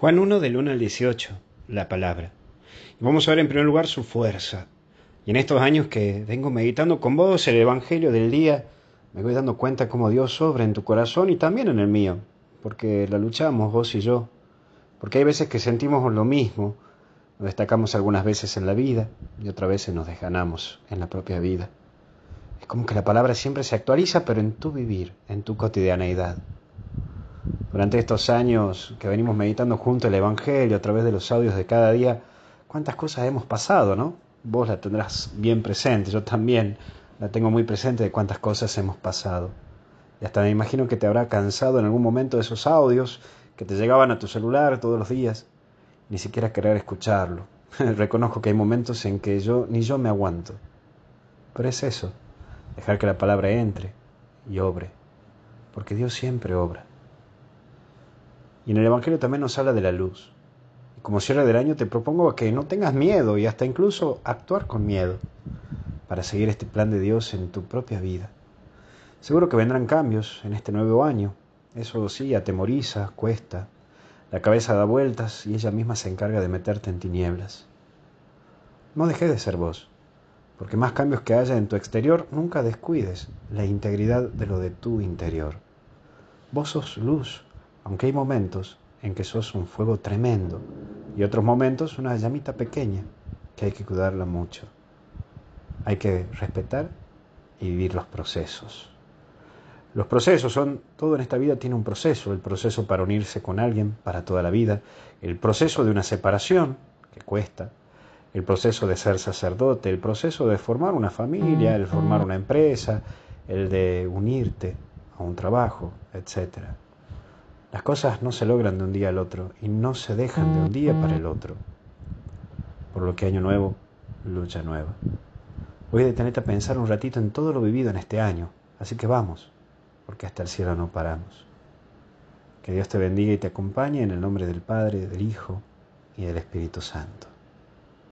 Juan 1 del 1 al 18, la palabra. Vamos a ver en primer lugar su fuerza. Y en estos años que vengo meditando con vos el Evangelio del día, me voy dando cuenta cómo Dios obra en tu corazón y también en el mío, porque la luchamos vos y yo. Porque hay veces que sentimos lo mismo, nos destacamos algunas veces en la vida y otras veces nos desganamos en la propia vida. Es como que la palabra siempre se actualiza, pero en tu vivir, en tu cotidianeidad. Durante estos años que venimos meditando junto el Evangelio a través de los audios de cada día, cuántas cosas hemos pasado, ¿no? Vos la tendrás bien presente, yo también la tengo muy presente de cuántas cosas hemos pasado. Y hasta me imagino que te habrá cansado en algún momento de esos audios que te llegaban a tu celular todos los días, ni siquiera querer escucharlo. Reconozco que hay momentos en que yo ni yo me aguanto. Pero es eso, dejar que la palabra entre y obre, porque Dios siempre obra. Y en el Evangelio también nos habla de la luz. Como cierre del año te propongo que no tengas miedo y hasta incluso actuar con miedo para seguir este plan de Dios en tu propia vida. Seguro que vendrán cambios en este nuevo año. Eso sí, atemoriza, cuesta. La cabeza da vueltas y ella misma se encarga de meterte en tinieblas. No dejes de ser vos, porque más cambios que haya en tu exterior, nunca descuides la integridad de lo de tu interior. Vos sos luz, aunque hay momentos en que sos un fuego tremendo y otros momentos una llamita pequeña que hay que cuidarla mucho. Hay que respetar y vivir los procesos. Los procesos son, todo en esta vida tiene un proceso, el proceso para unirse con alguien para toda la vida, el proceso de una separación, que cuesta, el proceso de ser sacerdote, el proceso de formar una familia, el formar una empresa, el de unirte a un trabajo, etcétera. Las cosas no se logran de un día al otro y no se dejan de un día para el otro. Por lo que año nuevo, lucha nueva. Voy a detenerte a pensar un ratito en todo lo vivido en este año, así que vamos, porque hasta el cielo no paramos. Que Dios te bendiga y te acompañe en el nombre del Padre, del Hijo y del Espíritu Santo.